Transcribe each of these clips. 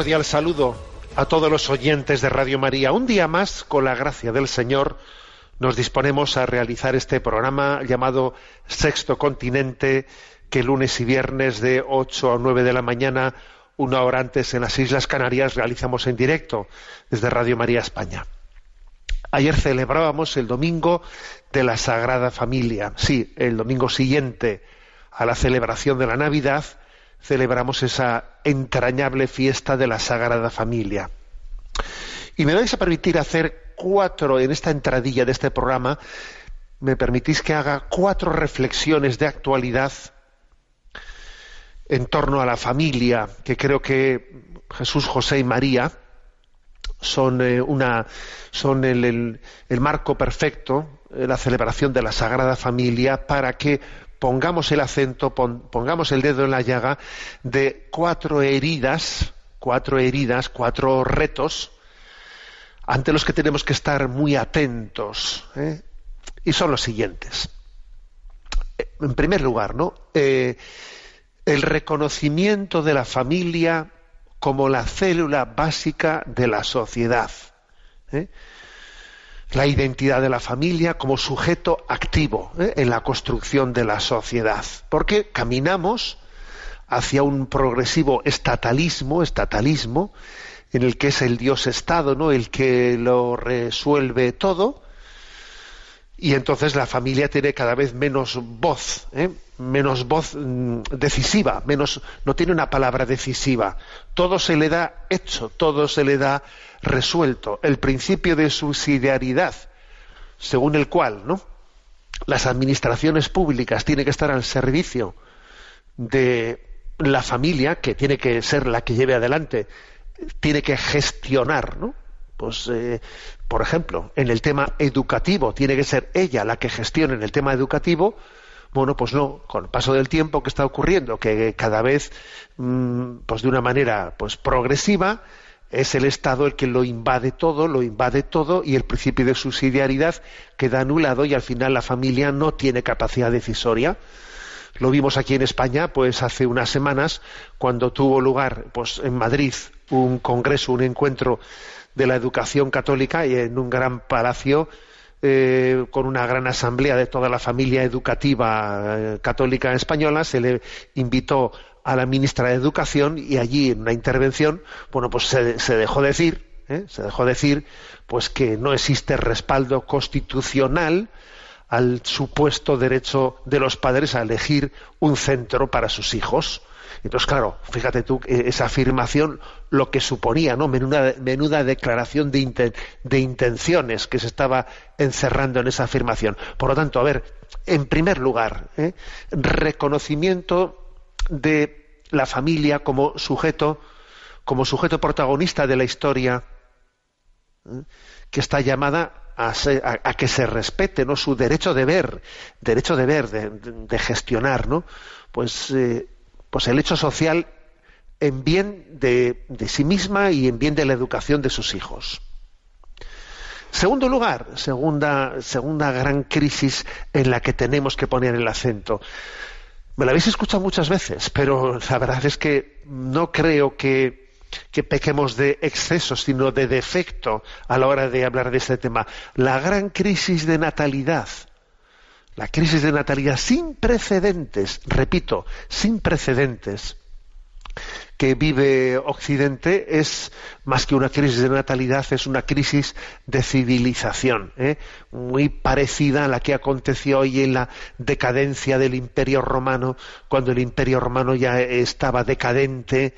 Cordial saludo a todos los oyentes de Radio María. Un día más, con la gracia del Señor, nos disponemos a realizar este programa llamado Sexto Continente, que lunes y viernes de 8 a 9 de la mañana, una hora antes en las Islas Canarias, realizamos en directo desde Radio María España. Ayer celebrábamos el domingo de la Sagrada Familia. Sí, el domingo siguiente a la celebración de la Navidad celebramos esa entrañable fiesta de la Sagrada Familia. Y me vais a permitir hacer cuatro, en esta entradilla de este programa, me permitís que haga cuatro reflexiones de actualidad en torno a la familia, que creo que Jesús, José y María son eh, una son el, el- el marco perfecto, eh, la celebración de la Sagrada Familia, para que pongamos el acento, pon- pongamos el dedo en la llaga de cuatro heridas, cuatro heridas, cuatro retos ante los que tenemos que estar muy atentos. ¿eh? Y son los siguientes. Eh, En primer lugar, ¿no? Eh, el reconocimiento de la familia como la célula básica de la sociedad. ¿eh? La identidad de la familia como sujeto activo ¿eh? en la construcción de la sociedad. Porque caminamos hacia un progresivo estatalismo, estatalismo, en el que es el Dios Estado, ¿no? el que lo resuelve todo, y entonces la familia tiene cada vez menos voz, ¿eh? menos voz mm, decisiva, menos, no tiene una palabra decisiva. Todo se le da hecho, todo se le da resuelto. El principio de subsidiariedad, según el cual, ¿no? Las administraciones públicas tienen que estar al servicio de la familia, que tiene que ser la que lleve adelante, tiene que gestionar, ¿no? Pues, eh, por ejemplo, en el tema educativo, tiene que ser ella la que gestione en el tema educativo. Bueno, pues no, con el paso del tiempo que está ocurriendo, que cada vez, mm, pues de una manera, pues progresiva, es el Estado el que lo invade todo, lo invade todo y el principio de subsidiariedad queda anulado y al final la familia no tiene capacidad decisoria. Lo vimos aquí en España, pues hace unas semanas, cuando tuvo lugar, pues en Madrid, un congreso, un encuentro de la educación católica y en un gran palacio eh, con una gran asamblea de toda la familia educativa eh, católica española, se le invitó a la ministra de Educación y allí en una intervención, bueno, pues se, dejó decir, ¿eh? se dejó decir, pues que no existe respaldo constitucional al supuesto derecho de los padres a elegir un centro para sus hijos. Entonces, claro, fíjate tú eh, esa afirmación, lo que suponía, ¿no? Menuda, declaración de, inten- de intenciones que se estaba encerrando en esa afirmación. Por lo tanto, a ver, en primer lugar, ¿eh? reconocimiento de la familia como sujeto, como sujeto protagonista de la historia, ¿eh? que está llamada a, que se respete ¿no? su derecho de ver, derecho de ver, de, gestionar, ¿no? Pues, pues el hecho social en bien de, sí misma y en bien de la educación de sus hijos. Segundo lugar, segunda, segunda gran crisis en la que tenemos que poner el acento. Me la habéis escuchado muchas veces, pero la verdad es que no creo que, que pequemos de exceso, sino de defecto a la hora de hablar de este tema. La gran crisis de natalidad. La crisis de natalidad sin precedentes, repito, sin precedentes que vive Occidente es más que una crisis de natalidad, es una crisis de civilización, ¿eh? muy parecida a la que aconteció hoy en la decadencia del Imperio Romano, cuando el Imperio Romano ya estaba decadente,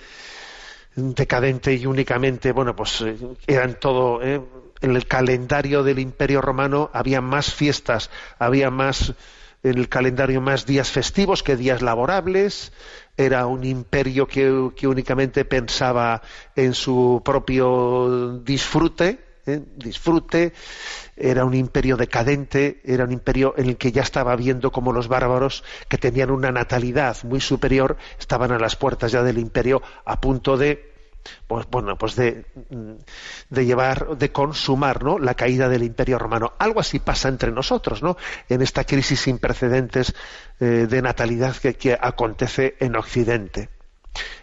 decadente y únicamente, bueno, pues eh, eran todo, ¿eh? En el calendario del Imperio Romano había más fiestas, había más en el calendario más días festivos que días laborables, era un imperio que, únicamente pensaba en su propio disfrute, ¿eh? disfrute, era un imperio decadente, era un imperio en el que ya estaba viendo como los bárbaros, que tenían una natalidad muy superior, estaban a las puertas ya del imperio a punto de pues bueno, pues de, de, llevar, de consumar ¿no? la caída del Imperio Romano. Algo así pasa entre nosotros, ¿no? En esta crisis sin precedentes eh, de natalidad que, acontece en Occidente.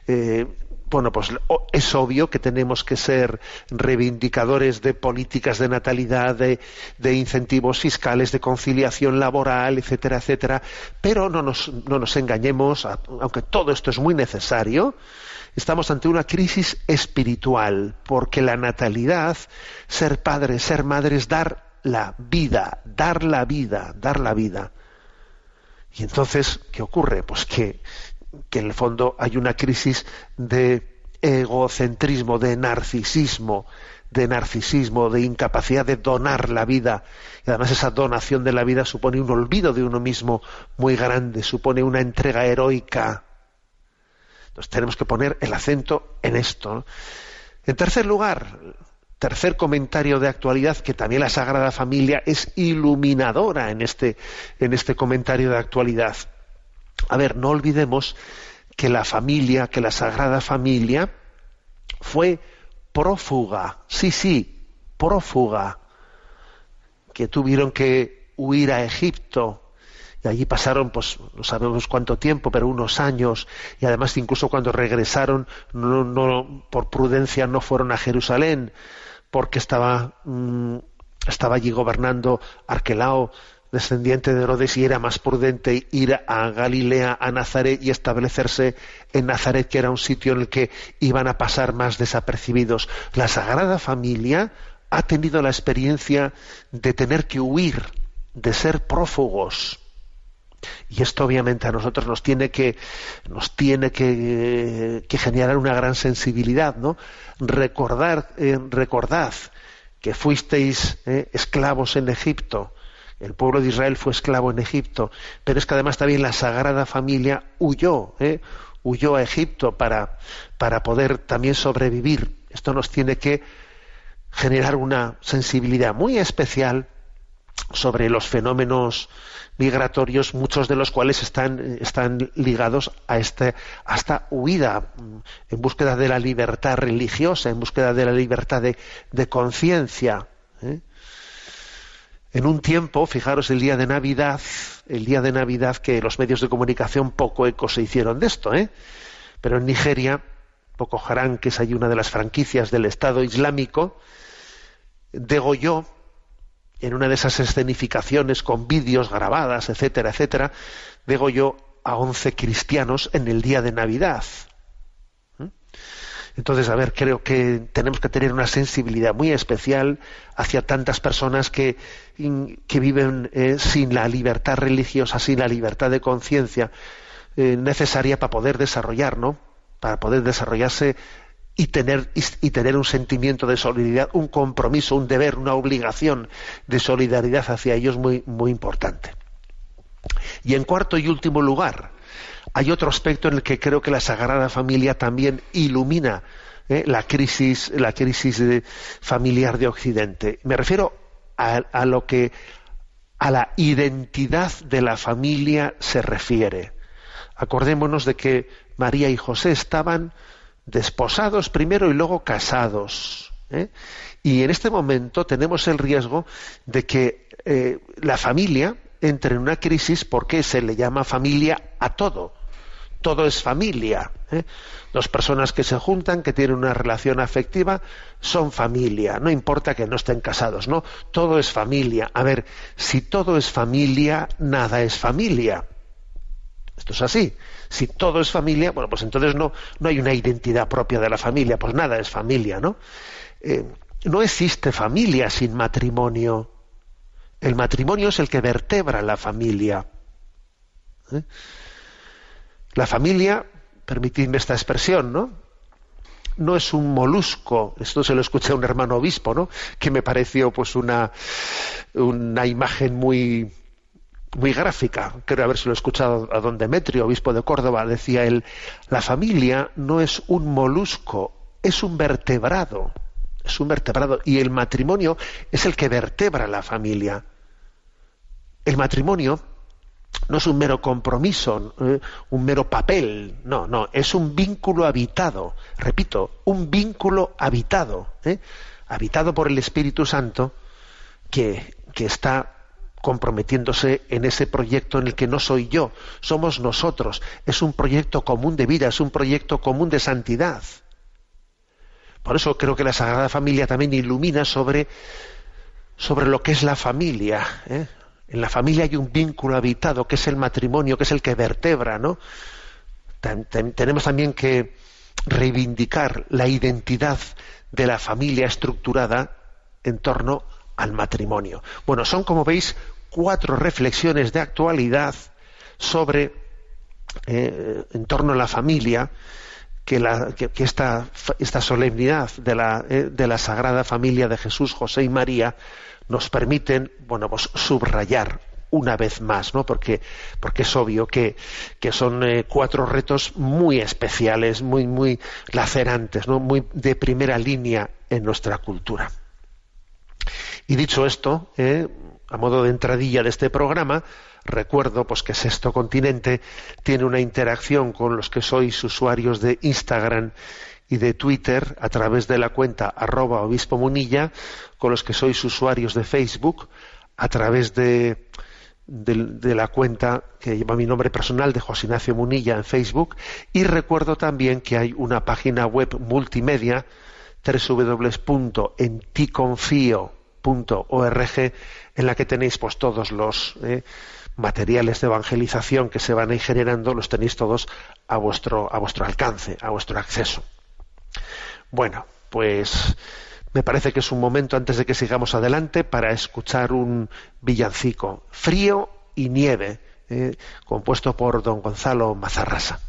Eh, bueno, pues es obvio que tenemos que ser reivindicadores de políticas de natalidad, de, de, incentivos fiscales, de conciliación laboral, etcétera, etcétera, pero no nos, no nos engañemos, aunque todo esto es muy necesario, estamos ante una crisis espiritual, porque la natalidad, ser padre, ser madre es dar la vida, dar la vida, dar la vida. Y entonces, ¿qué ocurre? Pues que, que en el fondo hay una crisis de egocentrismo, de narcisismo, de narcisismo, de incapacidad de donar la vida. Y además esa donación de la vida supone un olvido de uno mismo muy grande, supone una entrega heroica entonces tenemos que poner el acento en esto. En tercer lugar, tercer comentario de actualidad, que también la Sagrada Familia es iluminadora en este, en este comentario de actualidad. A ver, no olvidemos que la familia, que la Sagrada Familia fue prófuga, sí, sí, prófuga, que tuvieron que huir a Egipto, y allí pasaron, pues no sabemos cuánto tiempo, pero unos años, y además incluso cuando regresaron, no, por prudencia no fueron a Jerusalén, porque estaba, mm, estaba allí gobernando Arquelao, descendiente de Herodes, y era más prudente ir a Galilea, a Nazaret y establecerse en Nazaret, que era un sitio en el que iban a pasar más desapercibidos. La Sagrada Familia ha tenido la experiencia de tener que huir, de ser prófugos y esto obviamente a nosotros nos tiene que, nos tiene que, generar una gran sensibilidad, ¿no? Recordar, eh, recordad que fuisteis eh, esclavos en Egipto, el pueblo de Israel fue esclavo en Egipto, pero es que además también la Sagrada Familia huyó, ¿eh? huyó a Egipto para, para poder también sobrevivir. Esto nos tiene que generar una sensibilidad muy especial sobre los fenómenos migratorios, muchos de los cuales están, están ligados a, este, esta huida en búsqueda de la libertad religiosa, en búsqueda de la libertad de, conciencia. ¿eh? En un tiempo, fijaros, el día de Navidad, el día de Navidad que los medios de comunicación poco eco se hicieron de esto, ¿eh? pero en Nigeria, Boko Haram, que es ahí una de las franquicias del Estado Islámico, degolló en una de esas escenificaciones con vídeos grabadas, etcétera, etcétera, yo a once cristianos en el día de Navidad. ¿Mm? Entonces, a ver, creo que tenemos que tener una sensibilidad muy especial hacia tantas personas que, que viven eh, sin la libertad religiosa, sin la libertad de conciencia eh, necesaria para poder desarrollar, ¿no? Para poder desarrollarse y tener, y tener un sentimiento de solidaridad, un compromiso, un deber, una obligación de solidaridad hacia ellos muy, muy importante. Y en cuarto y último lugar, hay otro aspecto en el que creo que la Sagrada Familia también ilumina ¿eh? la crisis, la crisis familiar de Occidente. Me refiero a, lo que a la identidad de la familia se refiere. Acordémonos de que María y José estaban desposados primero y luego casados. ¿eh? Y en este momento tenemos el riesgo de que eh, la familia entre en una crisis porque se le llama familia a todo. Todo es familia. ¿eh? Dos personas que se juntan, que tienen una relación afectiva, son familia. No importa que no estén casados, ¿no? Todo es familia. A ver, si todo es familia, nada es familia. Esto es así. Si todo es familia, bueno, pues entonces no, no hay una identidad propia de la familia, pues nada es familia, ¿no? Eh, no existe familia sin matrimonio. El matrimonio es el que vertebra la familia. ¿eh? La familia, permitidme esta expresión, ¿no? No es un molusco. Esto se lo escuché a un hermano obispo, ¿no? Que me pareció pues una, una imagen muy, muy gráfica. Creo haberse lo escuchado a don Demetrio, obispo de Córdoba. Decía él, la familia no es un molusco, es un vertebrado es un vertebrado y el matrimonio es el que vertebra la familia. El matrimonio no es un mero compromiso, eh, un mero papel, no, no, es un vínculo habitado, repito, un vínculo habitado, ¿eh? habitado por el Espíritu Santo que, que está comprometiéndose en ese proyecto en el que no soy yo, somos nosotros, es un proyecto común de vida, es un proyecto común de santidad. Por eso creo que la Sagrada Familia también ilumina sobre, sobre lo que es la familia. ¿eh? En la familia hay un vínculo habitado, que es el matrimonio, que es el que vertebra, ¿no? tenemos también que reivindicar la identidad de la familia estructurada en torno al matrimonio. Bueno, son, como veis, cuatro reflexiones de actualidad sobre, eh, en torno a la familia, que, esta, solemnidad de la, eh, de la Sagrada Familia de Jesús, José y María nos permiten, bueno, pues subrayar una vez más, ¿no? Porque, porque es obvio que, son eh, cuatro retos muy especiales, muy, muy lacerantes, ¿no? Muy de primera línea en nuestra cultura. Y dicho esto, eh, a modo de entradilla de este programa, recuerdo pues que Sexto Continente tiene una interacción con los que sois usuarios de Instagram y de Twitter a través de la cuenta arroba obispo munilla, con los que sois usuarios de Facebook a través de, la cuenta que lleva mi nombre personal de José Ignacio Munilla en Facebook. Y recuerdo también que hay una página web multimedia en la que tenéis pues todos los eh, materiales de evangelización que se van a ir generando, los tenéis todos a vuestro, a vuestro alcance, a vuestro acceso. Bueno, pues me parece que es un momento antes de que sigamos adelante para escuchar un villancico, Frío y Nieve, eh, compuesto por don Gonzalo Mazarrasa.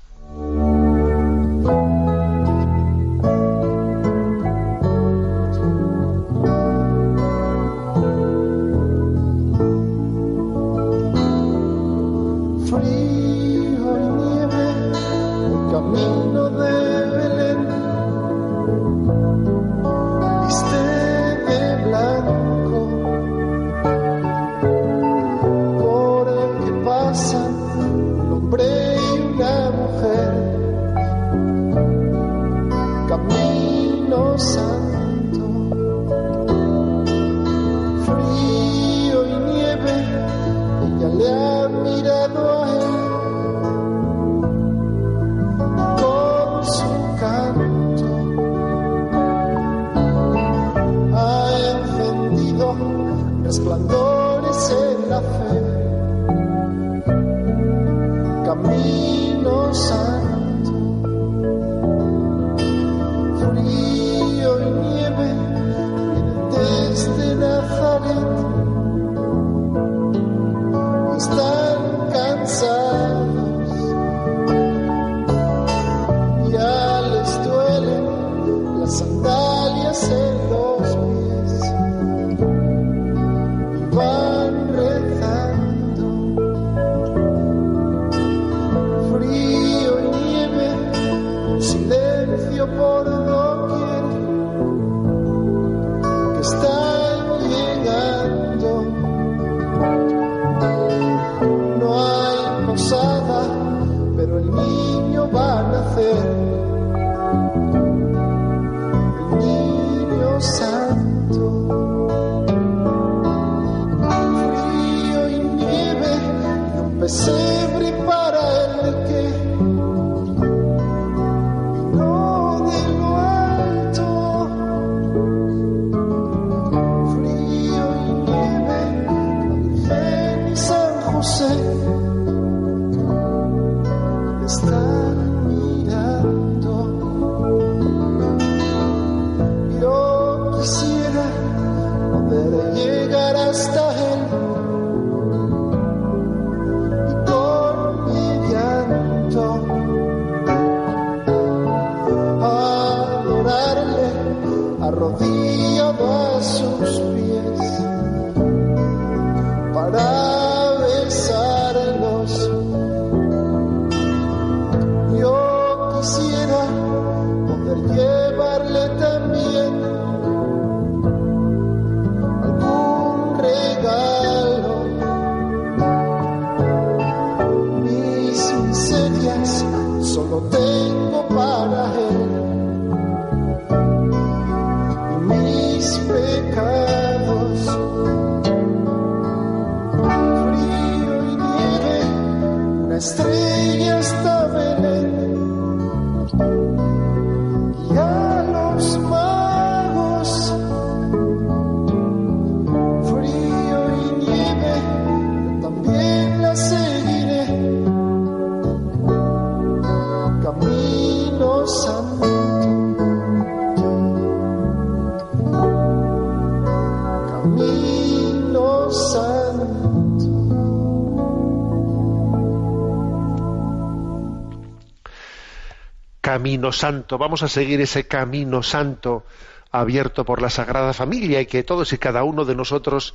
Camino Santo. Vamos a seguir ese Camino Santo abierto por la Sagrada Familia y que todos y cada uno de nosotros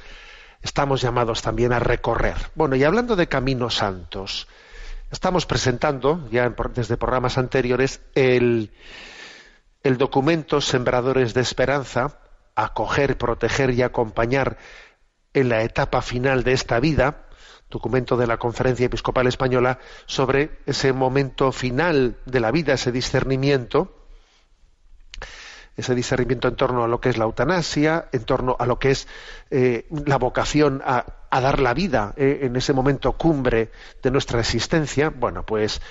estamos llamados también a recorrer. Bueno, y hablando de Caminos Santos, estamos presentando, ya desde programas anteriores, el, el documento Sembradores de Esperanza, acoger, proteger y acompañar en la etapa final de esta vida, documento de la Conferencia Episcopal Española, sobre ese momento final de la vida, ese discernimiento, ese discernimiento en torno a lo que es la eutanasia, en torno a lo que es eh, la vocación a, dar la vida eh, en ese momento cumbre de nuestra existencia. Bueno, pues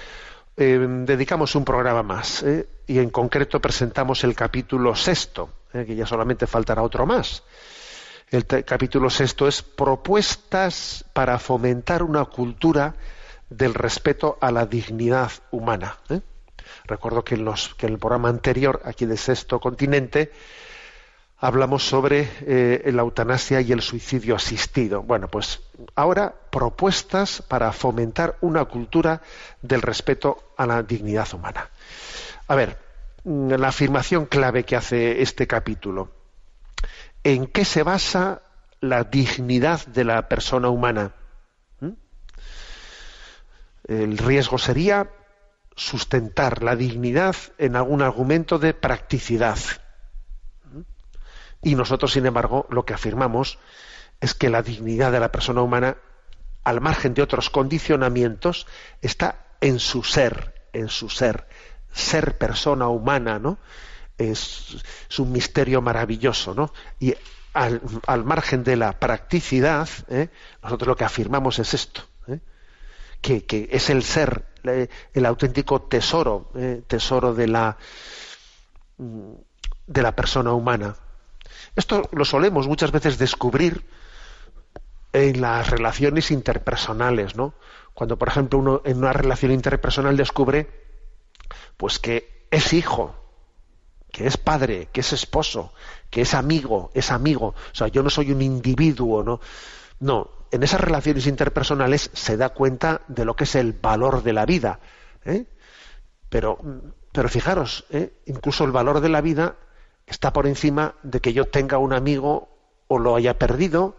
eh, dedicamos un programa más y en concreto presentamos el capítulo sexto, que ya solamente faltará otro más. El capítulo sexto es propuestas para fomentar una cultura del respeto a la dignidad humana. ¿eh? Recuerdo que en, los- que en el programa anterior, aquí de Sexto Continente, hablamos sobre eh, la eutanasia y el suicidio asistido. Bueno, pues ahora propuestas para fomentar una cultura del respeto a la dignidad humana. A ver, mm, la afirmación clave que hace este capítulo. ¿En qué se basa la dignidad de la persona humana? ¿Mm? El riesgo sería sustentar la dignidad en algún argumento de practicidad. ¿Mm? Y nosotros, sin embargo, lo que afirmamos es que la dignidad de la persona humana, al margen de otros condicionamientos, está en su ser, en su ser. Ser persona humana, ¿no? Es, un misterio maravilloso, ¿no? Y al, margen de la practicidad, ¿eh? nosotros lo que afirmamos es esto, ¿eh? que, que es el ser, eh, el auténtico tesoro, tesoro de la, de la persona humana. Esto lo solemos muchas veces descubrir en las relaciones interpersonales, ¿no? Cuando, por ejemplo, uno en una relación interpersonal descubre, pues que es hijo, que es padre, que es esposo, que es amigo, es amigo. O sea, yo no soy un individuo, ¿no? No, en esas relaciones interpersonales se da cuenta de lo que es el valor de la vida. ¿eh? Pero, pero fijaros, ¿eh? incluso el valor de la vida está por encima de que yo tenga un amigo o lo haya perdido,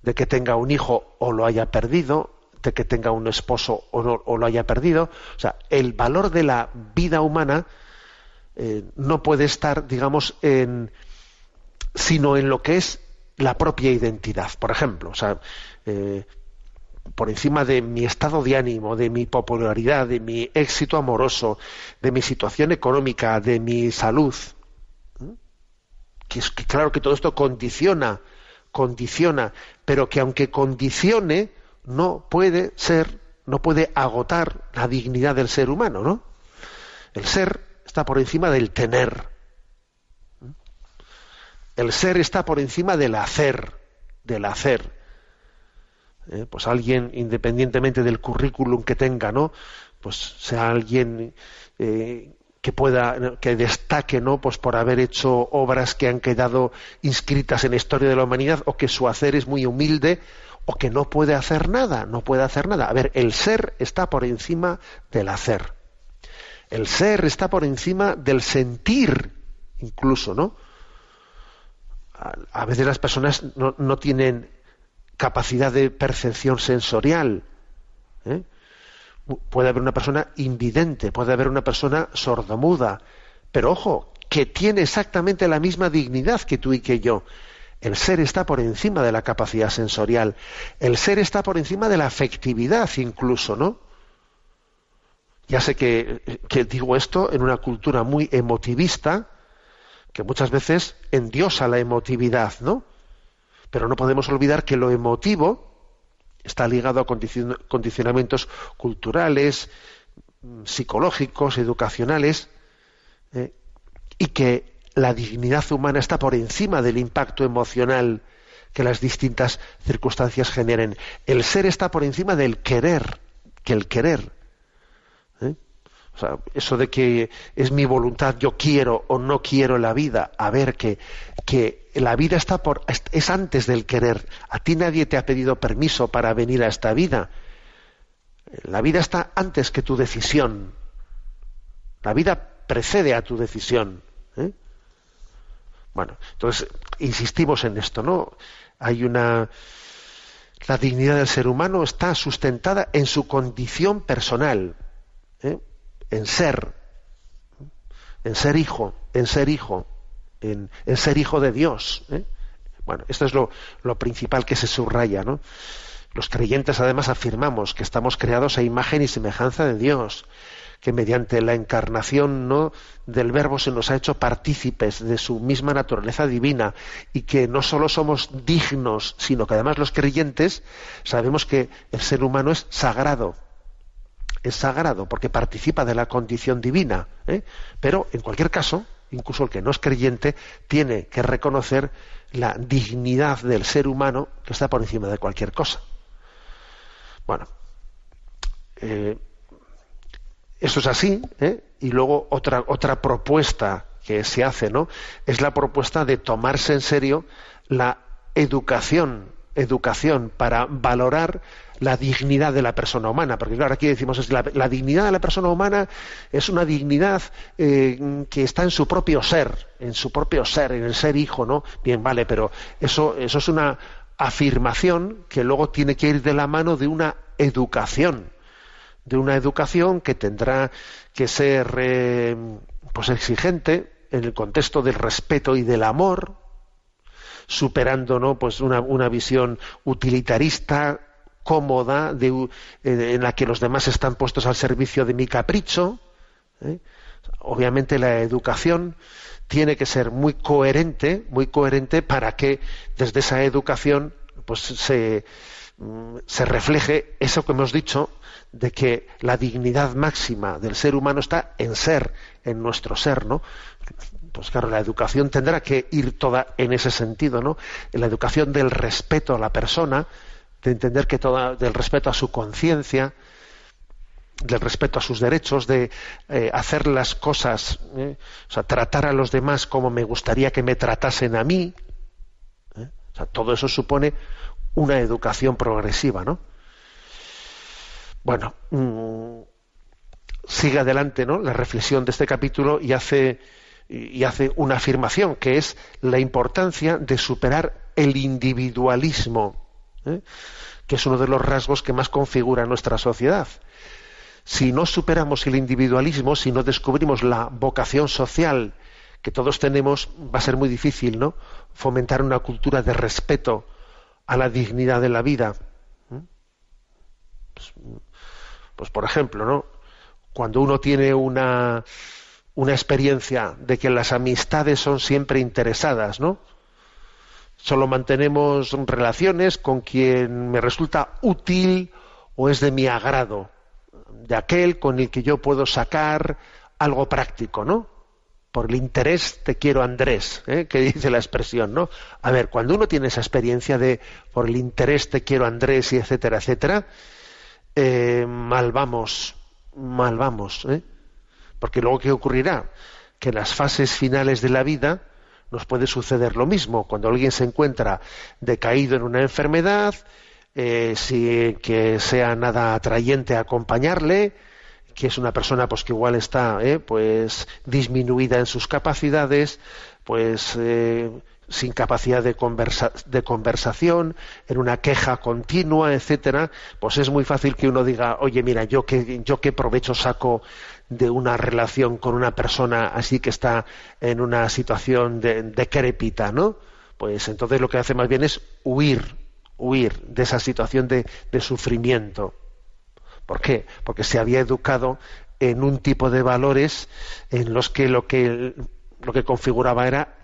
de que tenga un hijo o lo haya perdido, de que tenga un esposo o, no- o lo haya perdido. O sea, el valor de la vida humana eh, no puede estar, digamos, en, sino en lo que es la propia identidad. Por ejemplo, o sea, eh, por encima de mi estado de ánimo, de mi popularidad, de mi éxito amoroso, de mi situación económica, de mi salud. Que es que claro que todo esto condiciona, condiciona, pero que aunque condicione, no puede ser no puede agotar la dignidad del ser humano, ¿no? El ser está por encima del tener. El ser está por encima del hacer, del hacer. ¿Eh? Pues alguien, independientemente del currículum que tenga, ¿no? Pues sea alguien eh, que pueda, que destaque, ¿no? Pues por haber hecho obras que han quedado inscritas en la historia de la humanidad, o que su hacer es muy humilde, o que no puede hacer nada, no puede hacer nada. A ver, el ser está por encima del hacer. El ser está por encima del sentir, incluso, ¿no? A, veces las personas no, tienen capacidad de percepción sensorial. ¿eh? Puede haber una persona invidente, puede haber una persona sordomuda, pero ojo, que tiene exactamente la misma dignidad que tú y que yo. El ser está por encima de la capacidad sensorial. El ser está por encima de la afectividad incluso, ¿no? Ya sé que, digo esto en una cultura muy emotivista, que muchas veces endiosa la emotividad, ¿no? Pero no podemos olvidar que lo emotivo está ligado a condicionamientos culturales, psicológicos, educacionales, ¿eh? y que la dignidad humana está por encima del impacto emocional que las distintas circunstancias generen. El ser está por encima del querer, que el querer. ¿Eh? O sea, eso de que es mi voluntad, yo quiero o no quiero la vida, a ver que, que la vida está por, es antes del querer. A ti nadie te ha pedido permiso para venir a esta vida. La vida está antes que tu decisión. La vida precede a tu decisión. ¿eh? Bueno, entonces insistimos en esto, ¿no? Hay una la dignidad del ser humano está sustentada en su condición personal, ¿eh? en ser, en ser hijo, en ser hijo, en, ser hijo de Dios. ¿eh? Bueno, esto es lo, lo, principal que se subraya, ¿no? Los creyentes además afirmamos que estamos creados a imagen y semejanza de Dios, que mediante la encarnación ¿no? del Verbo se nos ha hecho partícipes de su misma naturaleza divina y que no solo somos dignos, sino que además los creyentes sabemos que el ser humano es sagrado. Es sagrado porque participa de la condición divina. ¿eh? Pero, en cualquier caso, incluso el que no es creyente tiene que reconocer la dignidad del ser humano que está por encima de cualquier cosa. Bueno, eh, eso es así, ¿eh? y luego otra, otra propuesta que se hace, ¿no? Es la propuesta de tomarse en serio la educación, educación para valorar la dignidad de la persona humana, porque claro, aquí decimos es la, dignidad de la persona humana es una dignidad eh, que está en su propio ser, en su propio ser, en el ser hijo, ¿no? Bien, vale, pero eso, eso es una afirmación que luego tiene que ir de la mano de una educación de una educación que tendrá que ser eh, pues exigente en el contexto del respeto y del amor, superando ¿no? pues una, una visión utilitarista, cómoda, en la que los demás están puestos al servicio de mi capricho. ¿eh? Obviamente la educación tiene que ser muy coherente, muy coherente para que desde esa educación pues se, mm, se refleje eso que hemos dicho de que la dignidad máxima del ser humano está en ser, en nuestro ser, ¿no? Pues claro, la educación tendrá que ir toda en ese sentido, ¿no? En la educación del respeto a la persona, de entender que toda, del respeto a su conciencia, del respeto a sus derechos, de eh, hacer las cosas, ¿eh? o sea, tratar a los demás como me gustaría que me tratasen a mí. ¿eh? O sea, todo eso supone una educación progresiva, ¿no? Bueno, mm, sigue adelante ¿no? la reflexión de este capítulo y hace, y hace una afirmación que es la importancia de superar el individualismo, ¿eh? que es uno de los rasgos que más configura nuestra sociedad. Si no superamos el individualismo, si no descubrimos la vocación social que todos tenemos, va a ser muy difícil, ¿no? Fomentar una cultura de respeto a la dignidad de la vida. ¿eh? Pues, pues por ejemplo, ¿no? Cuando uno tiene una, una experiencia de que las amistades son siempre interesadas, ¿no? Solo mantenemos relaciones con quien me resulta útil o es de mi agrado, de aquel con el que yo puedo sacar algo práctico, ¿no? Por el interés te quiero Andrés, ¿eh? que dice la expresión, ¿no? A ver, cuando uno tiene esa experiencia de por el interés te quiero Andrés y etcétera, etcétera, eh, mal vamos, mal vamos, ¿eh? Porque luego qué ocurrirá, que en las fases finales de la vida nos puede suceder lo mismo. Cuando alguien se encuentra decaído en una enfermedad, eh, si que sea nada atrayente acompañarle, que es una persona pues que igual está eh, pues disminuida en sus capacidades, pues eh, sin capacidad de, de conversación, en una queja continua, etcétera, pues es muy fácil que uno diga, oye, mira, yo qué, yo qué provecho saco de una relación con una persona así que está en una situación de, decrépita, ¿no? Pues entonces lo que hace más bien es huir, huir de esa situación de, de sufrimiento. ¿Por qué? Porque se había educado en un tipo de valores en los que lo que, lo que configuraba era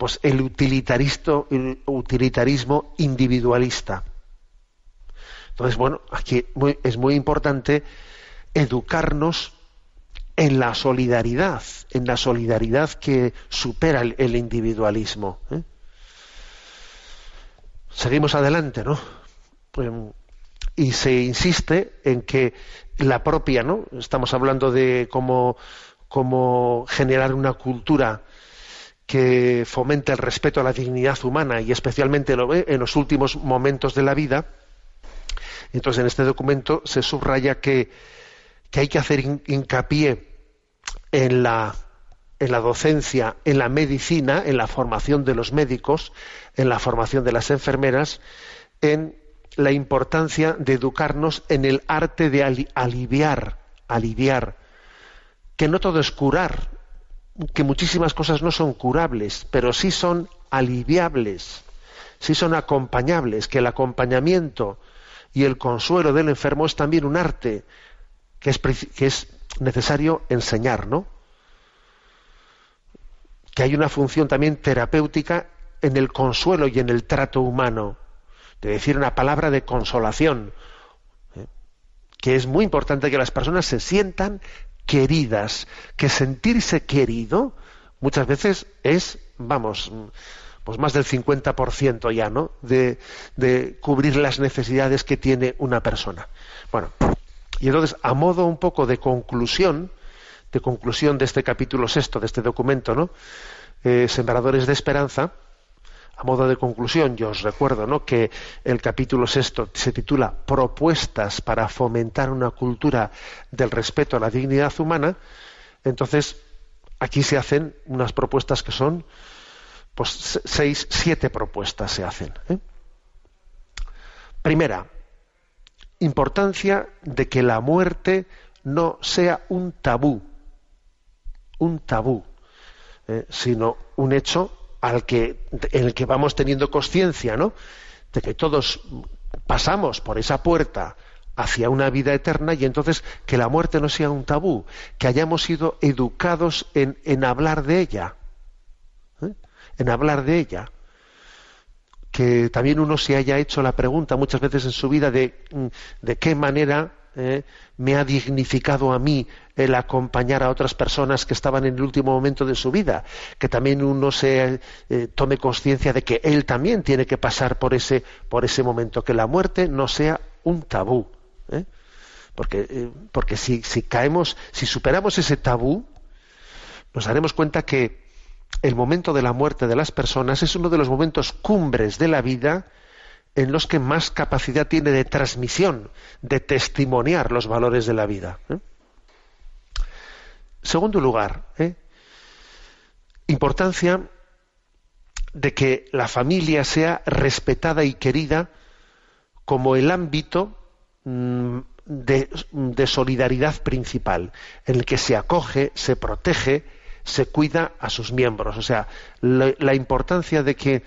pues el, utilitarismo individualista. Entonces, bueno, aquí es muy importante educarnos en la solidaridad, en la solidaridad que supera el, individualismo. ¿eh? Seguimos adelante, ¿no? Pues, y se insiste en que la propia, ¿no? Estamos hablando de cómo, cómo generar una cultura que fomente el respeto a la dignidad humana y especialmente lo ve en los últimos momentos de la vida. Entonces, en este documento se subraya que, hay que hacer hincapié en la, en la docencia, en la medicina, en la formación de los médicos, en la formación de las enfermeras, en la importancia de educarnos en el arte de aliviar, aliviar, que no todo es curar, que muchísimas cosas no son curables, pero sí son aliviables, sí son acompañables, que el acompañamiento y el consuelo del enfermo es también un arte que es, que es necesario enseñar, ¿no? Que hay una función también terapéutica en el consuelo y en el trato humano, de decir una palabra de consolación, ¿eh? que es muy importante que las personas se sientan queridas, que sentirse querido muchas veces es, vamos, pues más del 50% ya, ¿no? De, cubrir las necesidades que tiene una persona. Bueno, y entonces, a modo un poco de conclusión, de conclusión de este capítulo sexto, de este documento, ¿no? Eh, Sembradores de Esperanza, a modo de conclusión, yo os recuerdo ¿no? que el capítulo sexto se titula Propuestas para fomentar una cultura del respeto a la dignidad humana. Entonces, aquí se hacen unas propuestas que son, pues, seis, siete propuestas se hacen. ¿eh? Primera, importancia de que la muerte no sea un tabú, un tabú, ¿eh? sino un hecho al que, en el que vamos teniendo conciencia, ¿no? De que todos pasamos por esa puerta hacia una vida eterna y entonces que la muerte no sea un tabú, que hayamos sido educados en, en hablar de ella, ¿eh? en hablar de ella. Que también uno se haya hecho la pregunta muchas veces en su vida de, de qué manera ¿eh? me ha dignificado a mí el acompañar a otras personas que estaban en el último momento de su vida, que también uno se eh, tome conciencia de que él también tiene que pasar por ese, por ese momento, que la muerte no sea un tabú. ¿eh? Porque, porque si, si caemos, si superamos ese tabú, nos daremos cuenta que el momento de la muerte de las personas es uno de los momentos cumbres de la vida en los que más capacidad tiene de transmisión, de testimoniar los valores de la vida. ¿eh? Segundo lugar, ¿eh? importancia de que la familia sea respetada y querida como el ámbito mm, de, solidaridad principal, en el que se acoge, se protege, se cuida a sus miembros. O sea, la, importancia de que,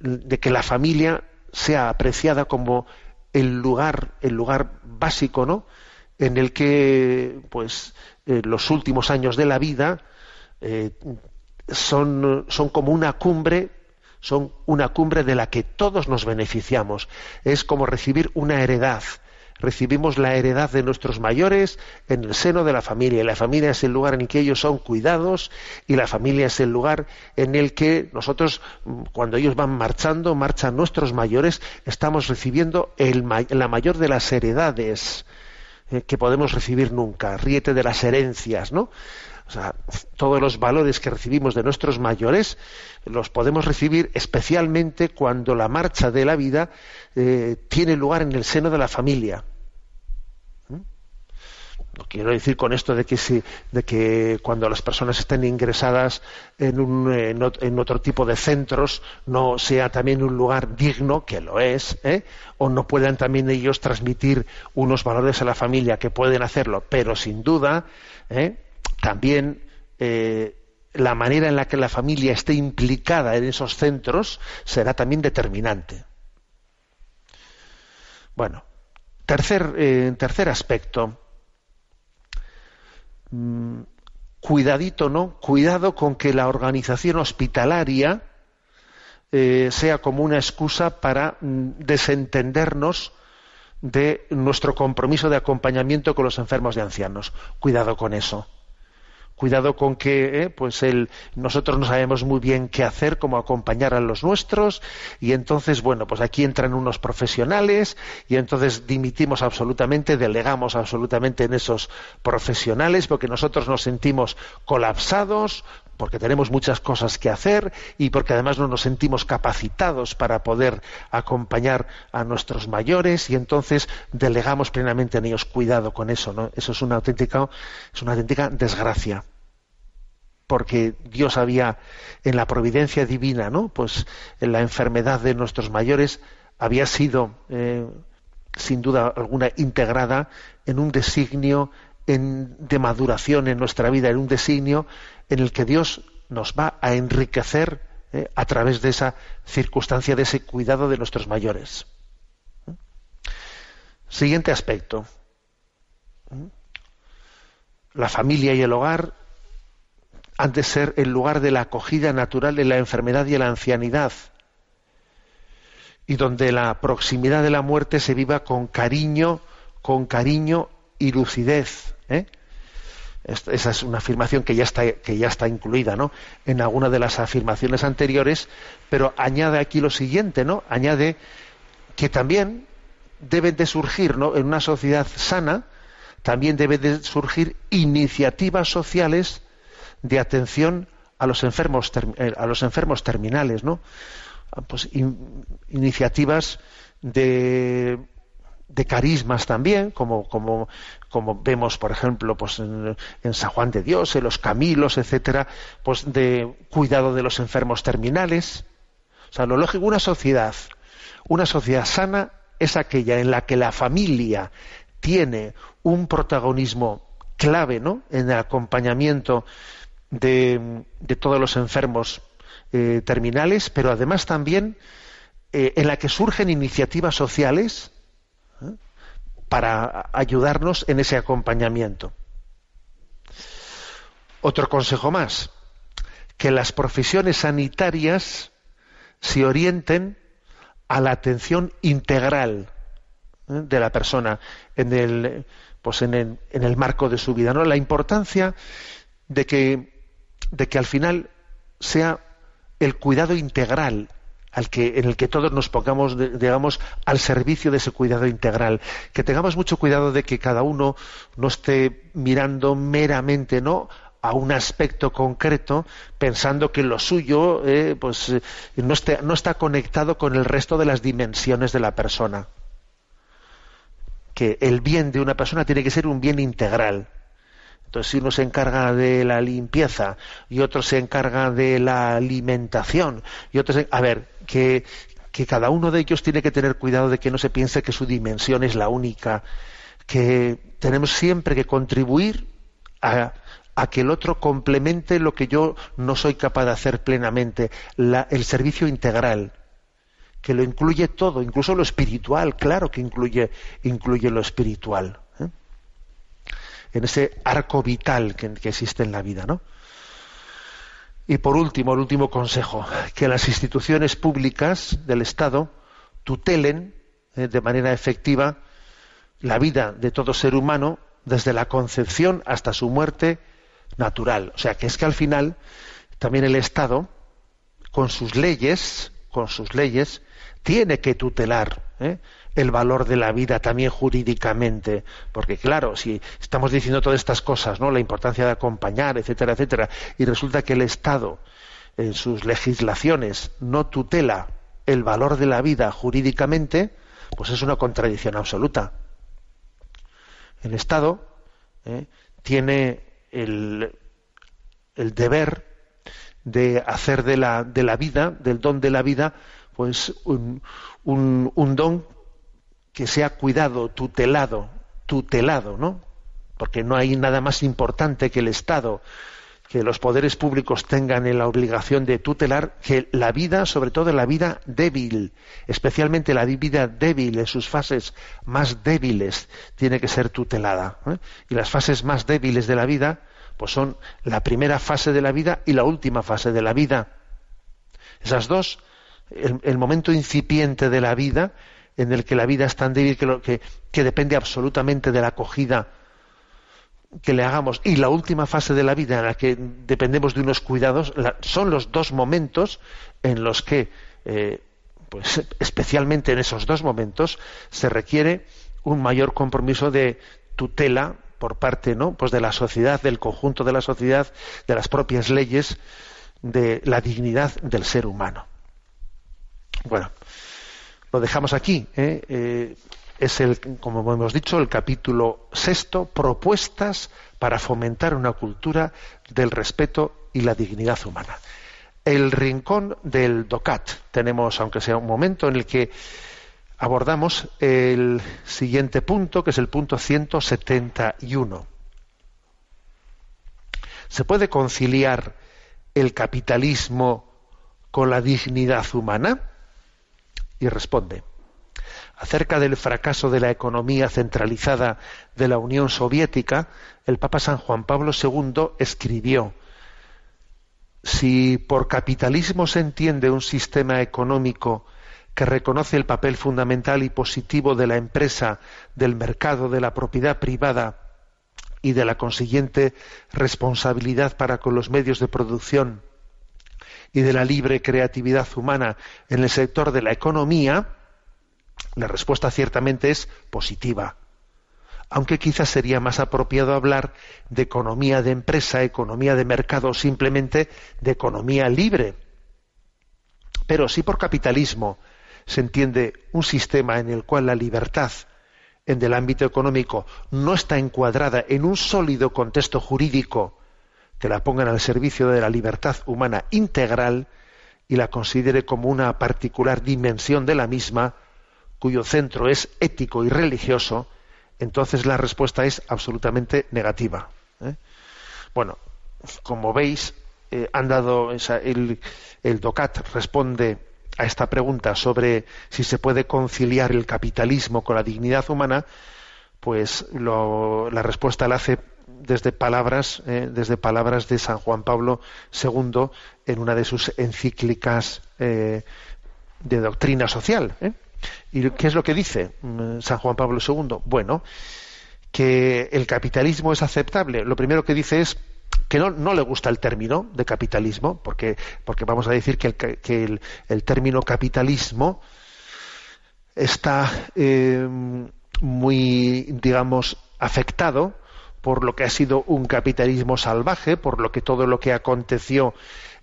de que la familia sea apreciada como el lugar, el lugar básico, ¿no? En el que, pues, eh, los últimos años de la vida eh, son, son como una cumbre, son una cumbre de la que todos nos beneficiamos. Es como recibir una heredad, recibimos la heredad de nuestros mayores en el seno de la familia. La familia es el lugar en el que ellos son cuidados y la familia es el lugar en el que nosotros, cuando ellos van marchando, marchan nuestros mayores, estamos recibiendo la mayor de las heredades eh, que podemos recibir nunca. Ríete de las herencias, ¿no? O sea, todos los valores que recibimos de nuestros mayores los podemos recibir especialmente cuando la marcha de la vida eh, tiene lugar en el seno de la familia. No quiero decir con esto de que, si, de que cuando las personas estén ingresadas en, un, en, ot- en otro tipo de centros no sea también un lugar digno, que lo es, ¿eh? o no puedan también ellos transmitir unos valores a la familia, que pueden hacerlo, pero sin duda ¿eh? también eh, la manera en la que la familia esté implicada en esos centros será también determinante. Bueno, tercer, tercer aspecto. Mm, cuidadito, ¿no? Cuidado con que la organización hospitalaria eh, sea como una excusa para mm, desentendernos de nuestro compromiso de acompañamiento con los enfermos de ancianos. Cuidado con eso. Cuidado con que eh, pues el, nosotros no sabemos muy bien qué hacer, cómo acompañar a los nuestros, y entonces, bueno, pues aquí entran unos profesionales, y entonces dimitimos absolutamente, delegamos absolutamente en esos profesionales, porque nosotros nos sentimos colapsados, porque tenemos muchas cosas que hacer y porque además no nos sentimos capacitados para poder acompañar a nuestros mayores y entonces delegamos plenamente en ellos cuidado con eso, ¿no? Eso es una auténtica es una auténtica desgracia. Porque Dios había en la providencia divina, ¿no? Pues en la enfermedad de nuestros mayores había sido eh, sin duda alguna integrada en un designio de maduración en nuestra vida, en un designio en el que Dios nos va a enriquecer eh, a través de esa circunstancia, de ese cuidado de nuestros mayores. ¿Mm? Siguiente aspecto. ¿Mm? La familia y el hogar han de ser el lugar de la acogida natural de la enfermedad y la ancianidad y donde la proximidad de la muerte se viva con cariño, con cariño y lucidez. ¿eh? Esa es una afirmación que ya está, que ya está incluida ¿no? en alguna de las afirmaciones anteriores, pero añade aquí lo siguiente, ¿no? Añade que también deben de surgir, ¿no? En una sociedad sana, también deben de surgir iniciativas sociales de atención a los enfermos, eh, a los enfermos terminales, ¿no? Ah, Pues in- iniciativas de, de carismas también, como, como, como vemos, por ejemplo, pues en, en San Juan de Dios, en los Camilos, etcétera, pues de cuidado de los enfermos terminales. O sea, lo lógico, una sociedad, una sociedad sana es aquella en la que la familia tiene un protagonismo clave, ¿no? En el acompañamiento de, de todos los enfermos eh, terminales, pero además también eh, en la que surgen iniciativas sociales. Para ayudarnos en ese acompañamiento. Otro consejo más, que las profesiones sanitarias se orienten a la atención integral ¿eh? de la persona en el, pues en el, marco de su vida. ¿no? La importancia de que al final sea el cuidado integral al que, en el que todos nos pongamos, digamos, al servicio de ese cuidado integral. Que tengamos mucho cuidado de que cada uno no esté mirando meramente, ¿no? a un aspecto concreto pensando que lo suyo eh, pues eh, no, no está conectado con el resto de las dimensiones de la persona que el bien de una persona tiene que ser un bien integral entonces, si uno se encarga de la limpieza y otro se encarga de la alimentación y otro se... A ver, que, que cada uno de ellos tiene que tener cuidado de que no se piense que su dimensión es la única, que tenemos siempre que contribuir a, a que el otro complemente lo que yo no soy capaz de hacer plenamente, la- el servicio integral que lo incluye todo, incluso lo espiritual, claro que incluye, incluye lo espiritual. En ese arco vital que, que existe en la vida, ¿no? Y por último, el último consejo, que las instituciones públicas del Estado tutelen eh, de manera efectiva la vida de todo ser humano desde la concepción hasta su muerte natural. O sea, que es que al final también el Estado, con sus leyes, con sus leyes, tiene que tutelar ¿eh? El valor de la vida también jurídicamente, porque claro, si estamos diciendo todas estas cosas, ¿no? La importancia de acompañar, etcétera, etcétera, y resulta que el Estado en sus legislaciones no tutela el valor de la vida jurídicamente, pues es una contradicción absoluta. El Estado ¿eh? tiene el, el deber de hacer de la, de la vida, del don de la vida, pues un, un, un don que sea cuidado, tutelado, tutelado, ¿no? Porque no hay nada más importante que el Estado, que los poderes públicos tengan la obligación de tutelar que la vida, sobre todo la vida débil, especialmente la vida débil en sus fases más débiles, tiene que ser tutelada. ¿eh? Y las fases más débiles de la vida, pues son la primera fase de la vida y la última fase de la vida. Esas dos, el momento incipiente de la vida, en el que la vida es tan débil que, lo, que, depende absolutamente de la acogida que le hagamos. Y la última fase de la vida en la que dependemos de unos cuidados la, son los dos momentos en los que eh, pues especialmente en esos dos momentos se requiere un mayor compromiso de tutela por parte no pues de la sociedad del conjunto de la sociedad de las propias leyes de la dignidad del ser humano. Bueno lo dejamos aquí ¿eh? Eh, es el, como hemos dicho, el capítulo sexto, propuestas para fomentar una cultura del respeto y la dignidad humana. El rincón del DOCAT. Tenemos, aunque sea un momento en el que abordamos el siguiente punto, que es el punto 171. ¿Se puede conciliar el capitalismo con la dignidad humana? Y responde, acerca del fracaso de la economía centralizada de la Unión Soviética, el Papa San Juan Pablo II escribió, si por capitalismo se entiende un sistema económico que reconoce el papel fundamental y positivo de la empresa, del mercado, de la propiedad privada y de la consiguiente responsabilidad para con los medios de producción y de la libre creatividad humana en el sector de la economía, la respuesta ciertamente es positiva, aunque quizás sería más apropiado hablar de economía de empresa, economía de mercado simplemente de economía libre. Pero si por capitalismo se entiende un sistema en el cual la libertad en el ámbito económico no está encuadrada en un sólido contexto jurídico que la pongan al servicio de la libertad humana integral y la considere como una particular dimensión de la misma, cuyo centro es ético y religioso, entonces la respuesta es absolutamente negativa. ¿eh? Bueno, como veis, eh, han dado el, DOCAT responde a esta pregunta sobre si se puede conciliar el capitalismo con la dignidad humana, pues la respuesta la hace desde palabras, eh, desde palabras de San Juan Pablo II en una de sus encíclicas eh, de doctrina social. ¿eh? ¿Y qué es lo que dice mm, San Juan Pablo II? Bueno, que el capitalismo es aceptable. Lo primero que dice es que no, no le gusta el término de capitalismo, porque, porque vamos a decir que el, que el, el término capitalismo está eh, muy, digamos, afectado por lo que ha sido un capitalismo salvaje, por lo que todo lo que aconteció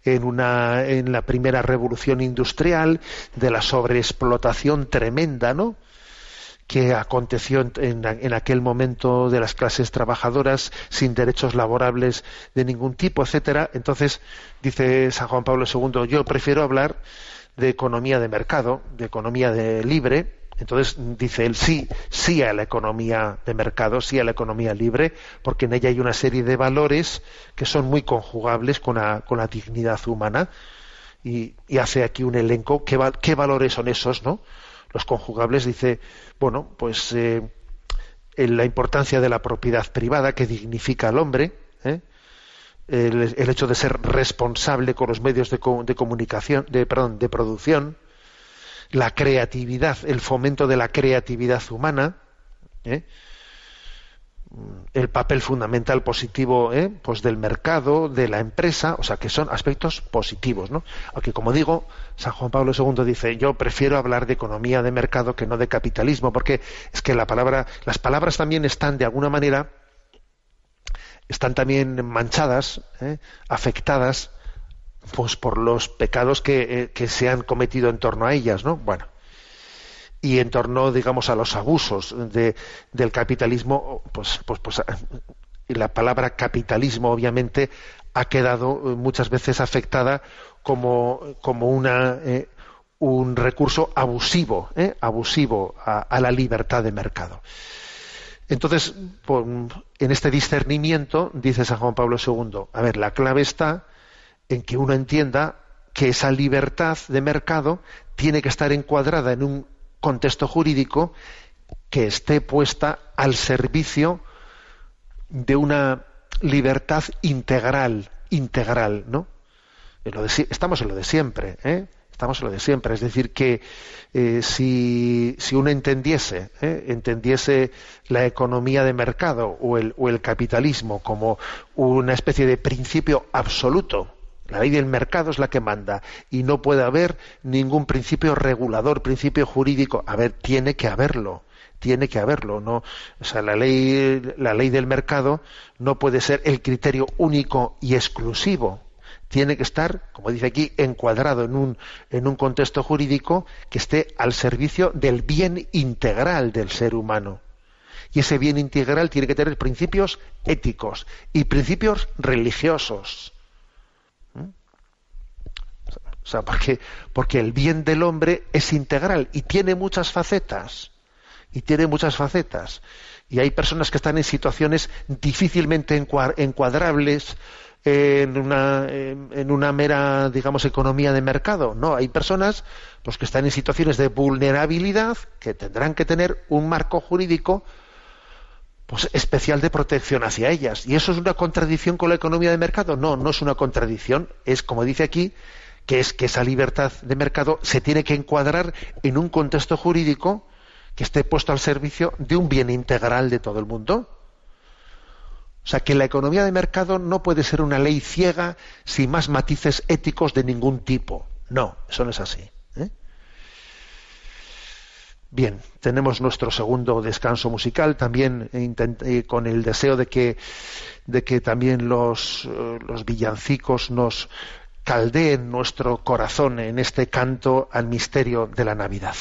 en, una, en la primera revolución industrial, de la sobreexplotación tremenda, ¿no? que aconteció en, en, aquel momento de las clases trabajadoras sin derechos laborables de ningún tipo, etcétera. Entonces, dice San Juan Pablo II, yo prefiero hablar de economía de mercado, de economía de libre, entonces dice él sí, sí a la economía de mercado, sí a la economía libre, porque en ella hay una serie de valores que son muy conjugables con la, con la dignidad humana. Y, hace aquí un elenco. ¿Qué, ¿Qué, valores son esos, no? Los conjugables dice, bueno, pues eh, la importancia de la propiedad privada que dignifica al hombre, ¿eh? el, el, hecho de ser responsable con los medios de, de comunicación, de, perdón, de producción, la creatividad, el fomento de la creatividad humana, ¿eh? el papel fundamental positivo ¿eh? pues del mercado, de la empresa, o sea que son aspectos positivos, ¿no? Aunque como digo, San Juan Pablo II dice, yo prefiero hablar de economía de mercado que no de capitalismo, porque es que la palabra, las palabras también están de alguna manera, están también manchadas, ¿eh? afectadas, pues por los pecados que, eh, que se han cometido en torno a ellas, ¿no? Bueno y en torno, digamos, a los abusos de, del capitalismo, pues, pues, pues, y la palabra capitalismo, obviamente, ha quedado muchas veces afectada como, como una, eh, un recurso abusivo, eh, abusivo a, la libertad de mercado. Entonces, en este discernimiento, dice San Juan Pablo II, a ver, la clave está en que uno entienda que esa libertad de mercado tiene que estar encuadrada en un contexto jurídico que esté puesta al servicio de una libertad integral, integral, ¿no? estamos en lo de siempre, ¿eh? Estamos en lo de siempre. Es decir, que eh, si, si, uno entendiese, ¿eh? entendiese la economía de mercado o el, o el capitalismo como una especie de principio absoluto, la ley del mercado es la que manda y no puede haber ningún principio regulador, principio jurídico. A ver, tiene que haberlo, tiene que haberlo. No, o sea, la ley, la ley del mercado no puede ser el criterio único y exclusivo. Tiene que estar, como dice aquí, encuadrado en un, en un contexto jurídico que esté al servicio del bien integral del ser humano. Y ese bien integral tiene que tener principios éticos y principios religiosos o sea, porque, porque el bien del hombre es integral y tiene muchas facetas. Y tiene muchas facetas. Y hay personas que están en situaciones difícilmente encuadrables en una, en una mera, digamos, economía de mercado. No, hay personas pues, que están en situaciones de vulnerabilidad que tendrán que tener un marco jurídico pues, especial de protección hacia ellas. ¿Y eso es una contradicción con la economía de mercado? No, no es una contradicción. Es, como dice aquí, que es que esa libertad de mercado se tiene que encuadrar en un contexto jurídico que esté puesto al servicio de un bien integral de todo el mundo. O sea, que la economía de mercado no puede ser una ley ciega sin más matices éticos de ningún tipo. No, eso no es así. ¿eh? Bien, tenemos nuestro segundo descanso musical, también eh, con el deseo de que, de que también los, eh, los villancicos nos, caldee en nuestro corazón en este canto al misterio de la Navidad.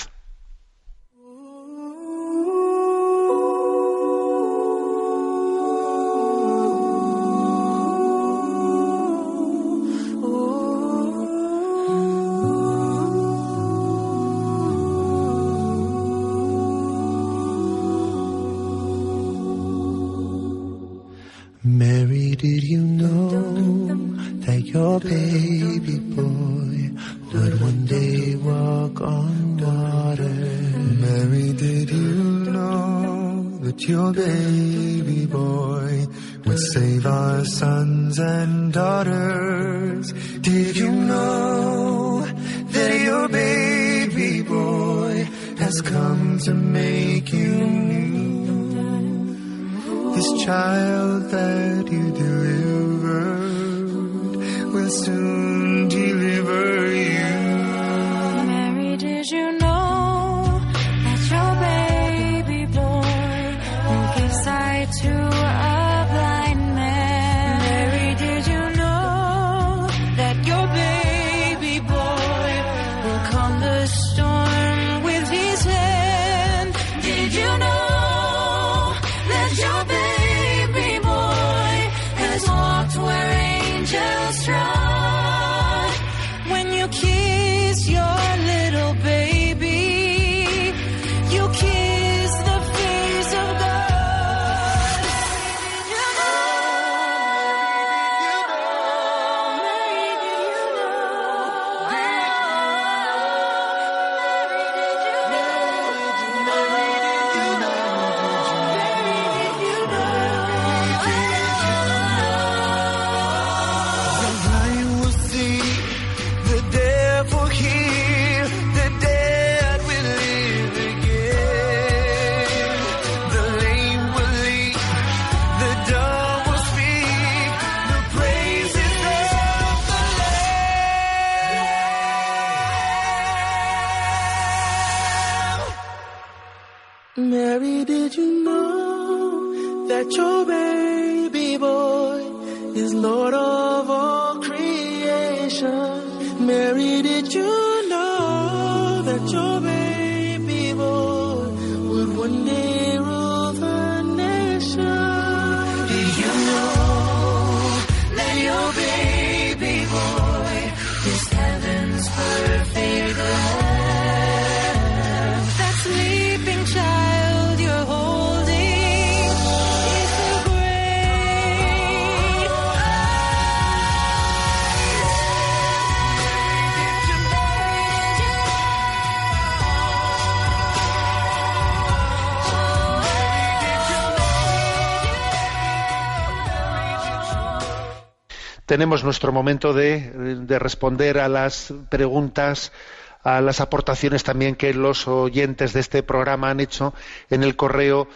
Tenemos nuestro momento de, de responder a las preguntas, a las aportaciones también que los oyentes de este programa han hecho en el correo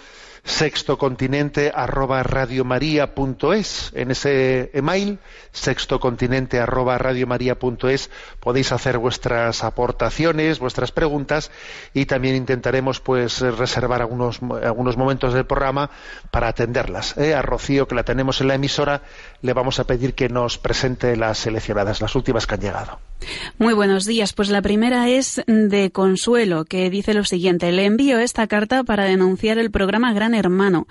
sextocontinente arroba radiomaria.es en ese email sextocontinente arroba radiomaria.es podéis hacer vuestras aportaciones vuestras preguntas y también intentaremos pues reservar algunos algunos momentos del programa para atenderlas ¿eh? a Rocío que la tenemos en la emisora le vamos a pedir que nos presente las seleccionadas las últimas que han llegado Muy buenos días. Pues la primera es de Consuelo, que dice lo siguiente. Le envío esta carta para denunciar el programa Gran Hermano.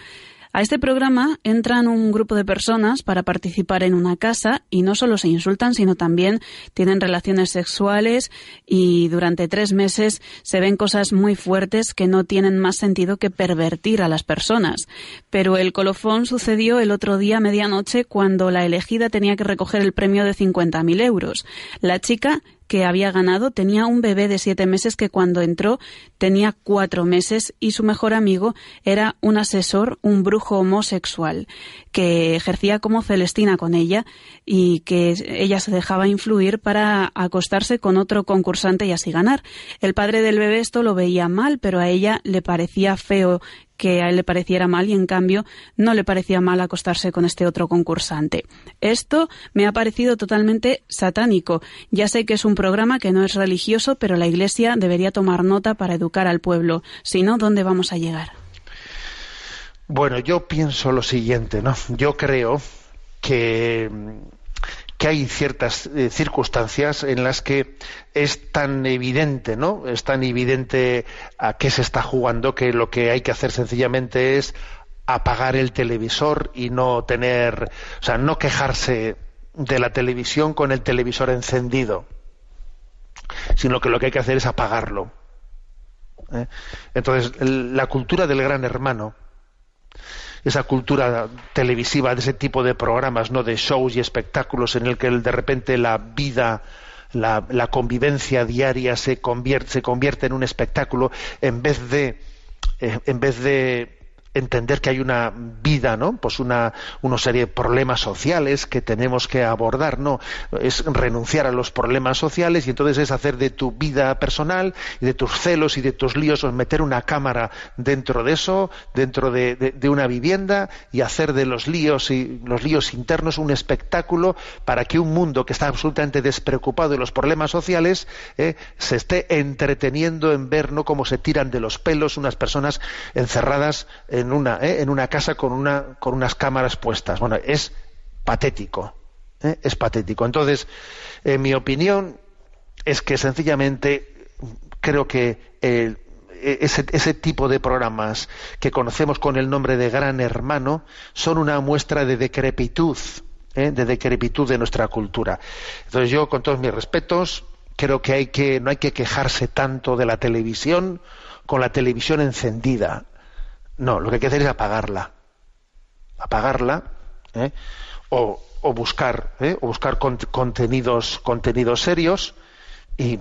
A este programa entran un grupo de personas para participar en una casa y no solo se insultan, sino también tienen relaciones sexuales y durante tres meses se ven cosas muy fuertes que no tienen más sentido que pervertir a las personas. Pero el colofón sucedió el otro día a medianoche cuando la elegida tenía que recoger el premio de 50.000 euros. La chica que había ganado tenía un bebé de siete meses que cuando entró tenía cuatro meses y su mejor amigo era un asesor, un brujo homosexual, que ejercía como Celestina con ella y que ella se dejaba influir para acostarse con otro concursante y así ganar. El padre del bebé esto lo veía mal, pero a ella le parecía feo que a él le pareciera mal y en cambio no le parecía mal acostarse con este otro concursante. Esto me ha parecido totalmente satánico. Ya sé que es un programa que no es religioso, pero la Iglesia debería tomar nota para educar al pueblo. Si no, ¿dónde vamos a llegar? Bueno, yo pienso lo siguiente, ¿no? Yo creo que, que hay ciertas eh, circunstancias en las que es tan evidente, ¿no? Es tan evidente a qué se está jugando que lo que hay que hacer sencillamente es apagar el televisor y no tener, o sea, no quejarse de la televisión con el televisor encendido, sino que lo que hay que hacer es apagarlo. ¿eh? Entonces, la cultura del gran hermano, esa cultura televisiva de ese tipo de programas, no de shows y espectáculos en el que de repente la vida, la, la convivencia diaria se convierte, en un espectáculo en vez de eh, en vez de entender que hay una vida, ¿no? Pues una, una serie de problemas sociales que tenemos que abordar, ¿no? Es renunciar a los problemas sociales y entonces es hacer de tu vida personal y de tus celos y de tus líos, o meter una cámara dentro de eso, dentro de, una vivienda y hacer de los líos y los líos internos un espectáculo para que un mundo que está absolutamente despreocupado de los problemas sociales eh, se esté entreteniendo en ver ¿no? cómo se tiran de los pelos unas personas encerradas en una, eh, en una casa con, una, con unas cámaras puestas. Bueno, es patético. ¿eh? Es patético. Entonces, en mi opinión, es que sencillamente creo que eh, ese, ese tipo de programas que conocemos con el nombre de Gran Hermano son una muestra de decrepitud, ¿eh? de decrepitud de nuestra cultura. Entonces yo, con todos mis respetos, creo que, hay que no hay que quejarse tanto de la televisión con la televisión encendida. No, lo que hay que hacer es apagarla. Apagarla ¿eh? o, buscar, ¿eh? o buscar con- contenidos, contenidos serios y,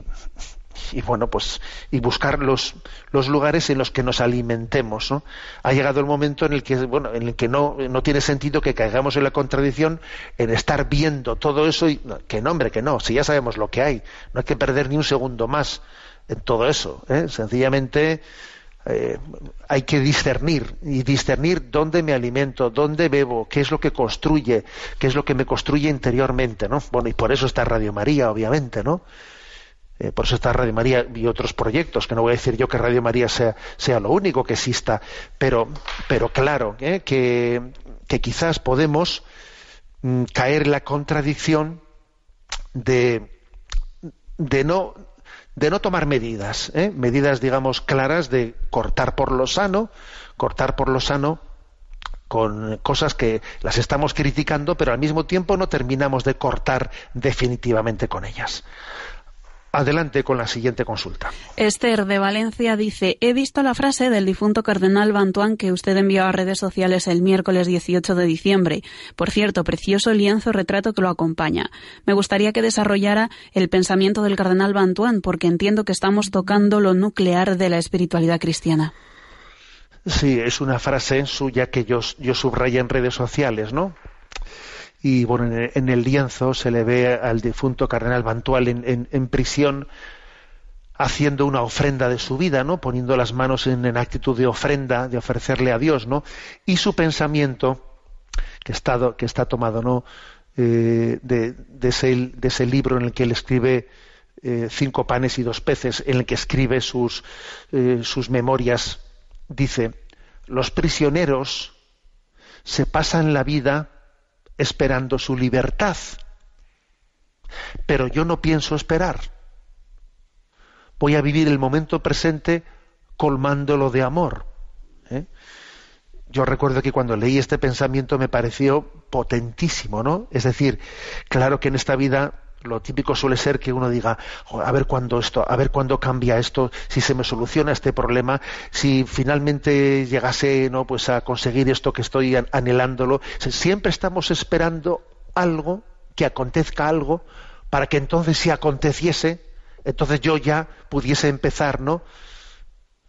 y bueno pues y buscar los, los lugares en los que nos alimentemos ¿no? ha llegado el momento en el que bueno en el que no, no tiene sentido que caigamos en la contradicción en estar viendo todo eso y que no hombre que no si ya sabemos lo que hay no hay que perder ni un segundo más en todo eso ¿eh? sencillamente eh, hay que discernir y discernir dónde me alimento, dónde bebo, qué es lo que construye, qué es lo que me construye interiormente, ¿no? Bueno, y por eso está Radio María, obviamente, ¿no? Eh, por eso está Radio María y otros proyectos, que no voy a decir yo que Radio María sea, sea lo único que exista, pero, pero claro, ¿eh? que, que quizás podemos mm, caer en la contradicción de, de no de no tomar medidas, ¿eh? medidas, digamos, claras de cortar por lo sano, cortar por lo sano con cosas que las estamos criticando, pero al mismo tiempo no terminamos de cortar definitivamente con ellas. Adelante con la siguiente consulta. Esther de Valencia dice, he visto la frase del difunto cardenal Bantuán que usted envió a redes sociales el miércoles 18 de diciembre. Por cierto, precioso lienzo retrato que lo acompaña. Me gustaría que desarrollara el pensamiento del cardenal Bantuán porque entiendo que estamos tocando lo nuclear de la espiritualidad cristiana. Sí, es una frase suya que yo, yo subrayé en redes sociales, ¿no? Y bueno, en el, lienzo se le ve al difunto cardenal Bantual en, en, prisión haciendo una ofrenda de su vida, ¿no? Poniendo las manos en, actitud de ofrenda, de ofrecerle a Dios, ¿no? Y su pensamiento, que está, que está tomado, ¿no? Eh, de, de, ese, de, ese, libro en el que él escribe eh, cinco panes y dos peces, en el que escribe sus, eh, sus memorias, dice, los prisioneros se pasan la vida esperando su libertad. Pero yo no pienso esperar. Voy a vivir el momento presente colmándolo de amor. ¿eh? Yo recuerdo que cuando leí este pensamiento me pareció potentísimo, ¿no? Es decir, claro que en esta vida lo típico suele ser que uno diga a ver cuándo esto a ver cuándo cambia esto si se me soluciona este problema si finalmente llegase no pues a conseguir esto que estoy anhelándolo siempre estamos esperando algo que acontezca algo para que entonces si aconteciese entonces yo ya pudiese empezar no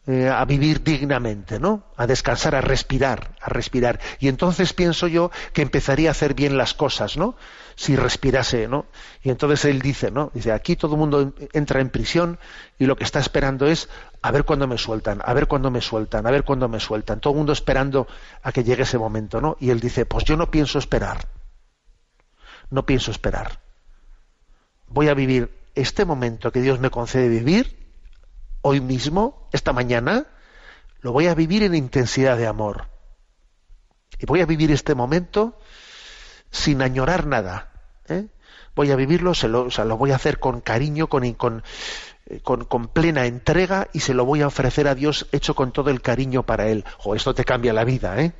eh, a vivir dignamente, ¿no? A descansar, a respirar, a respirar. Y entonces pienso yo que empezaría a hacer bien las cosas, ¿no? Si respirase, ¿no? Y entonces él dice, ¿no? Dice, aquí todo el mundo entra en prisión y lo que está esperando es a ver cuándo me sueltan, a ver cuándo me sueltan, a ver cuándo me sueltan. Todo el mundo esperando a que llegue ese momento, ¿no? Y él dice, pues yo no pienso esperar. No pienso esperar. Voy a vivir este momento que Dios me concede vivir hoy mismo, esta mañana, lo voy a vivir en intensidad de amor. Y voy a vivir este momento sin añorar nada. ¿eh? Voy a vivirlo, se lo, o sea, lo voy a hacer con cariño, con, con, eh, con, con, plena entrega y se lo voy a ofrecer a Dios hecho con todo el cariño para Él. O esto te cambia la vida, ¿eh?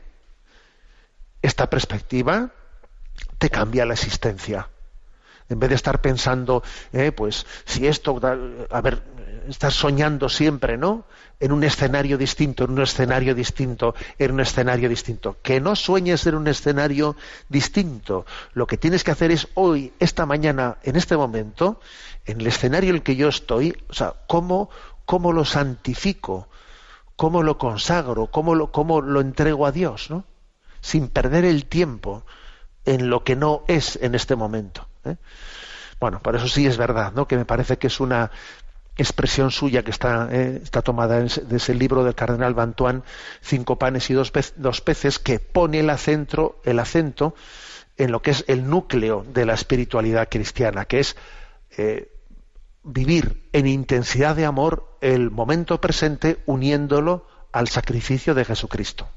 Esta perspectiva te cambia la existencia. En vez de estar pensando, eh, pues, si esto, a ver, estás soñando siempre, ¿no? En un escenario distinto, en un escenario distinto, en un escenario distinto. Que no sueñes en un escenario distinto. Lo que tienes que hacer es hoy, esta mañana, en este momento, en el escenario en el que yo estoy, o sea, cómo, cómo lo santifico, cómo lo consagro, cómo lo, cómo lo entrego a Dios, ¿no? Sin perder el tiempo en lo que no es en este momento. ¿eh? Bueno, por eso sí es verdad, ¿no? Que me parece que es una expresión suya que está, eh, está tomada de ese libro del cardenal Bantuán, Cinco panes y dos, peces, que pone el acento, el acento en lo que es el núcleo de la espiritualidad cristiana, que es eh, vivir en intensidad de amor el momento presente uniéndolo al sacrificio de Jesucristo.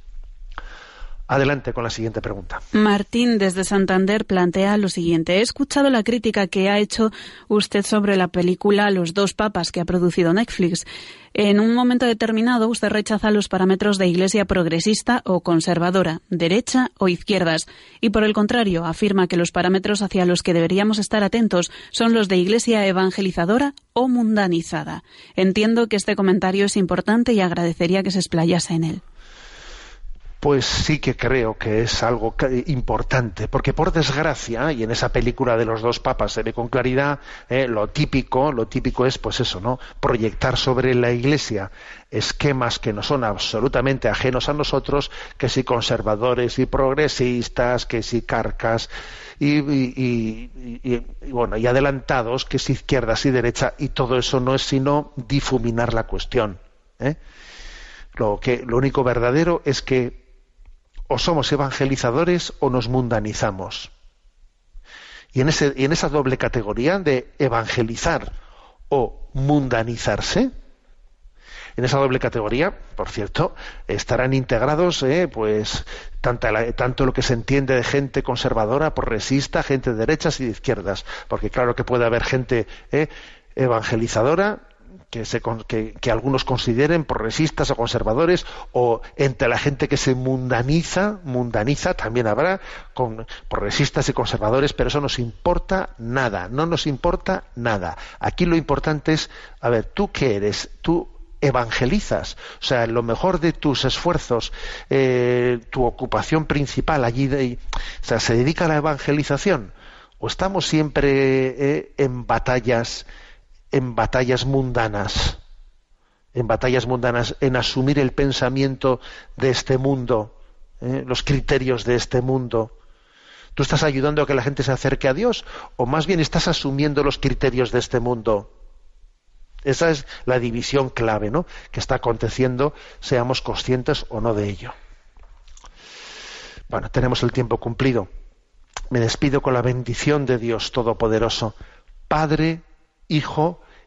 Adelante con la siguiente pregunta. Martín desde Santander plantea lo siguiente. He escuchado la crítica que ha hecho usted sobre la película Los dos papas que ha producido Netflix. En un momento determinado usted rechaza los parámetros de iglesia progresista o conservadora, derecha o izquierdas, y por el contrario afirma que los parámetros hacia los que deberíamos estar atentos son los de iglesia evangelizadora o mundanizada. Entiendo que este comentario es importante y agradecería que se explayase en él pues sí que creo que es algo importante, porque por desgracia, y en esa película de los dos papas se ve con claridad, eh, lo típico, lo típico es pues eso, ¿no? Proyectar sobre la iglesia esquemas que no son absolutamente ajenos a nosotros, que si conservadores y progresistas, que si carcas y, bueno, y adelantados, que si izquierdas y derecha, y todo eso no es sino difuminar la cuestión. ¿eh? Lo, que, lo único verdadero es que o somos evangelizadores o nos mundanizamos. Y en, ese, en esa doble categoría de evangelizar o mundanizarse. En esa doble categoría, por cierto, estarán integrados, eh, pues, tanto lo que se entiende de gente conservadora, progresista, gente de derechas y de izquierdas, porque claro que puede haber gente eh, evangelizadora que, se, que, que algunos consideren progresistas o conservadores, o entre la gente que se mundaniza, mundaniza, también habrá con progresistas y conservadores, pero eso nos importa nada, no nos importa nada. Aquí lo importante es, a ver, ¿tú qué eres? ¿Tú evangelizas? O sea, lo mejor de tus esfuerzos, eh, tu ocupación principal allí, de, o sea, ¿se dedica a la evangelización? ¿O estamos siempre eh, en batallas? En batallas mundanas, en batallas mundanas, en asumir el pensamiento de este mundo, ¿eh? los criterios de este mundo. ¿Tú estás ayudando a que la gente se acerque a Dios o más bien estás asumiendo los criterios de este mundo? Esa es la división clave, ¿no? Que está aconteciendo, seamos conscientes o no de ello. Bueno, tenemos el tiempo cumplido. Me despido con la bendición de Dios Todopoderoso, Padre, Hijo